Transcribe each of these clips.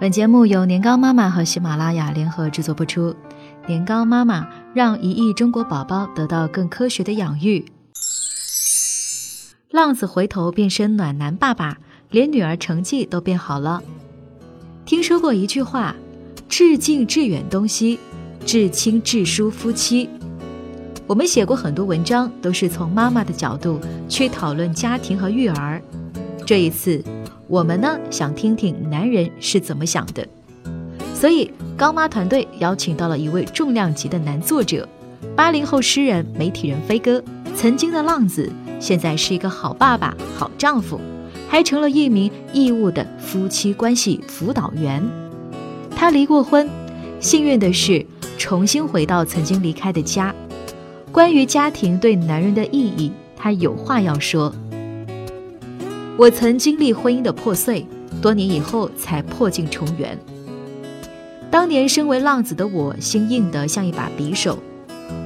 本节目由年糕妈妈和喜马拉雅联合制作播出。年糕妈妈让一亿中国宝宝得到更科学的养育。浪子回头变身暖男爸爸，连女儿成绩都变好了。听说过一句话：至近至远东西，至亲至疏夫妻。我们写过很多文章，都是从妈妈的角度去讨论家庭和育儿。这一次，我们呢想听听男人是怎么想的。所以，高妈团队邀请到了一位重量级的男作者，八零后诗人、媒体人飞哥，曾经的浪子，现在是一个好爸爸、好丈夫，还成了一名义务的夫妻关系辅导员。他离过婚，幸运的是重新回到曾经离开的家。关于家庭对男人的意义，他有话要说。我曾经历婚姻的破碎，多年以后才破镜重圆。当年身为浪子的我，心硬得像一把匕首。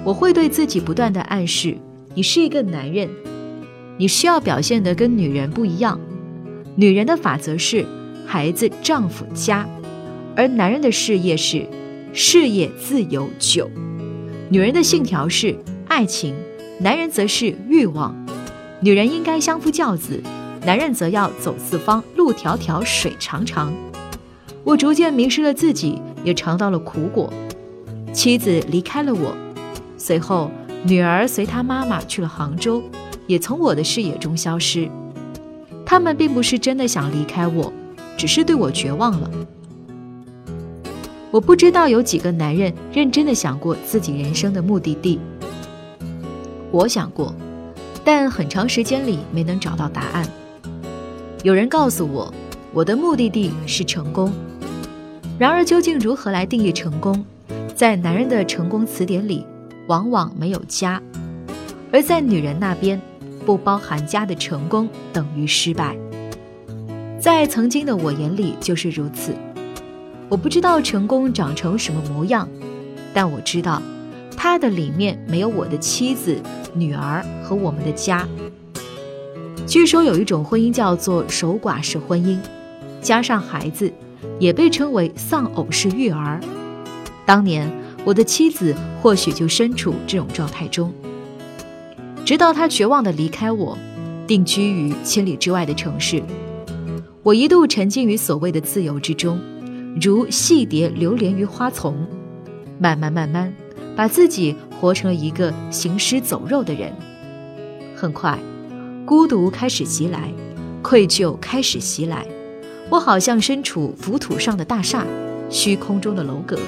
我会对自己不断的暗示：你是一个男人，你需要表现得跟女人不一样。女人的法则是孩子、丈夫、家，而男人的事业是事业、自由、酒。女人的信条是爱情，男人则是欲望。女人应该相夫教子，男人则要走四方，路迢迢，水长长。我逐渐迷失了自己。也尝到了苦果，妻子离开了我，随后女儿随她妈妈去了杭州，也从我的视野中消失。他们并不是真的想离开我，只是对我绝望了。我不知道有几个男人认真的想过自己人生的目的地。我想过，但很长时间里没能找到答案。有人告诉我，我的目的地是成功。然而，究竟如何来定义成功？在男人的成功词典里，往往没有家；而在女人那边，不包含家的成功等于失败。在曾经的我眼里就是如此。我不知道成功长成什么模样，但我知道，它的里面没有我的妻子、女儿和我们的家。据说有一种婚姻叫做守寡式婚姻，加上孩子。也被称为丧偶式育儿。当年我的妻子或许就身处这种状态中，直到她绝望地离开我，定居于千里之外的城市。我一度沉浸于所谓的自由之中，如戏蝶流连于花丛，慢慢慢慢，把自己活成了一个行尸走肉的人。很快，孤独开始袭来，愧疚开始袭来。我好像身处浮土上的大厦，虚空中的楼阁，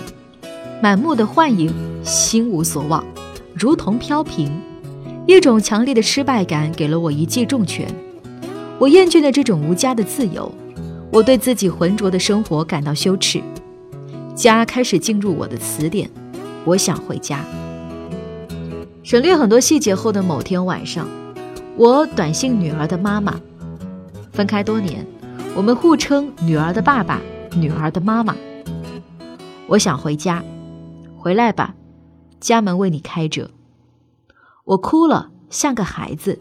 满目的幻影，心无所望，如同飘萍。一种强烈的失败感给了我一记重拳。我厌倦了这种无家的自由，我对自己浑浊的生活感到羞耻。家开始进入我的词典，我想回家。省略很多细节后的某天晚上，我短信女儿的妈妈，分开多年。我们互称女儿的爸爸，女儿的妈妈。我想回家，回来吧，家门为你开着。我哭了，像个孩子。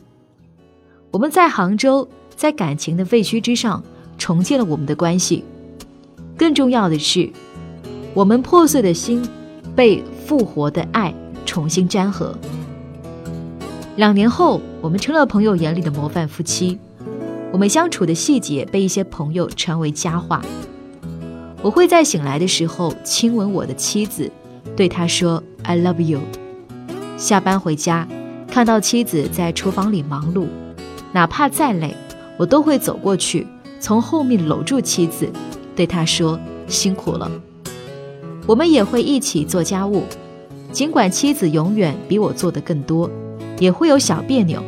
我们在杭州，在感情的废墟之上重建了我们的关系。更重要的是，我们破碎的心被复活的爱重新粘合。两年后，我们成了朋友眼里的模范夫妻。我们相处的细节被一些朋友传为佳话。我会在醒来的时候亲吻我的妻子，对她说 “I love you”。下班回家，看到妻子在厨房里忙碌，哪怕再累，我都会走过去，从后面搂住妻子，对她说“辛苦了”。我们也会一起做家务，尽管妻子永远比我做的更多，也会有小别扭。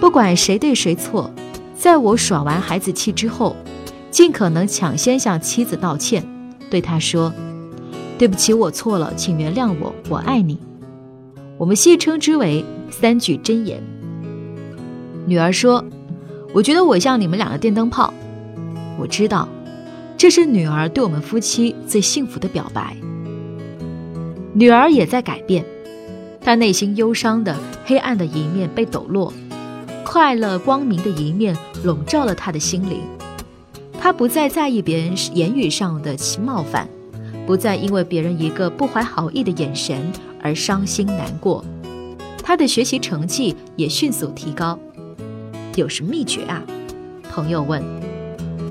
不管谁对谁错。在我耍完孩子气之后，尽可能抢先向妻子道歉，对她说：“对不起，我错了，请原谅我，我爱你。”我们戏称之为“三句真言”。女儿说：“我觉得我像你们两个电灯泡。”我知道，这是女儿对我们夫妻最幸福的表白。女儿也在改变，她内心忧伤的黑暗的一面被抖落。快乐光明的一面笼罩了他的心灵，他不再在意别人言语上的冒犯，不再因为别人一个不怀好意的眼神而伤心难过。他的学习成绩也迅速提高。有什么秘诀啊？朋友问。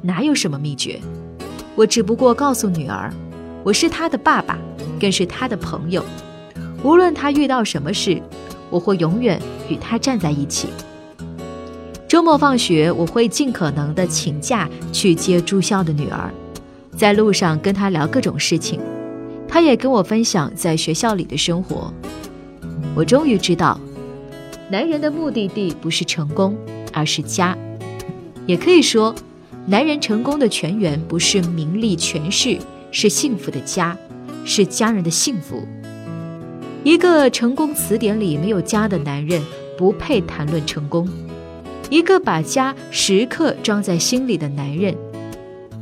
哪有什么秘诀？我只不过告诉女儿，我是她的爸爸，更是她的朋友。无论她遇到什么事，我会永远与他站在一起。周末放学，我会尽可能的请假去接住校的女儿，在路上跟她聊各种事情。她也跟我分享在学校里的生活。我终于知道，男人的目的地不是成功，而是家。也可以说。男人成功的泉源不是名利权势，是幸福的家，是家人的幸福。一个成功词典里没有家的男人，不配谈论成功。一个把家时刻装在心里的男人，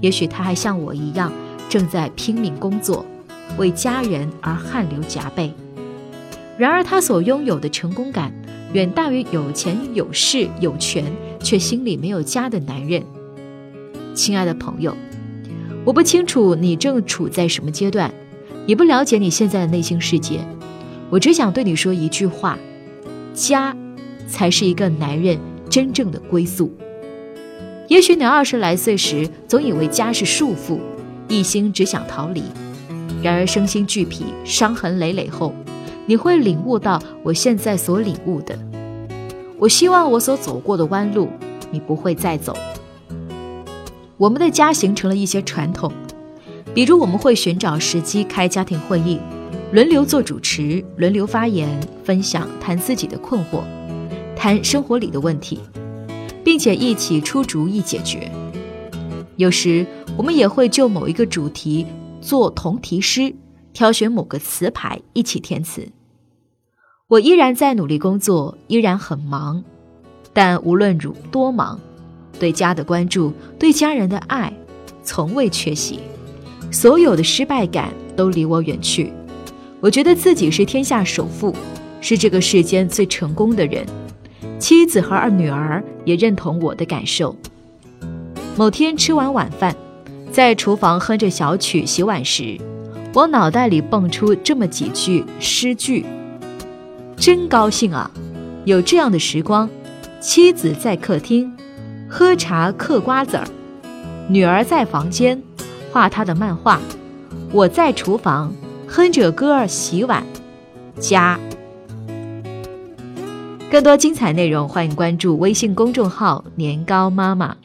也许他还像我一样，正在拼命工作，为家人而汗流浃背。然而，他所拥有的成功感，远大于有钱有势有权却心里没有家的男人。亲爱的朋友，我不清楚你正处在什么阶段，也不了解你现在的内心世界。我只想对你说一句话：家，才是一个男人真正的归宿。也许你二十来岁时总以为家是束缚，一心只想逃离；然而身心俱疲、伤痕累累后，你会领悟到我现在所领悟的。我希望我所走过的弯路，你不会再走。我们的家形成了一些传统，比如我们会寻找时机开家庭会议，轮流做主持，轮流发言，分享谈自己的困惑，谈生活里的问题，并且一起出主意解决。有时我们也会就某一个主题做同题诗，挑选某个词牌一起填词。我依然在努力工作，依然很忙，但无论如多忙。对家的关注，对家人的爱，从未缺席。所有的失败感都离我远去。我觉得自己是天下首富，是这个世间最成功的人。妻子和二女儿也认同我的感受。某天吃完晚饭，在厨房哼着小曲洗碗时，我脑袋里蹦出这么几句诗句：真高兴啊，有这样的时光。妻子在客厅。喝茶嗑瓜子儿，女儿在房间画她的漫画，我在厨房哼着歌儿洗碗。家，更多精彩内容，欢迎关注微信公众号“年糕妈妈”。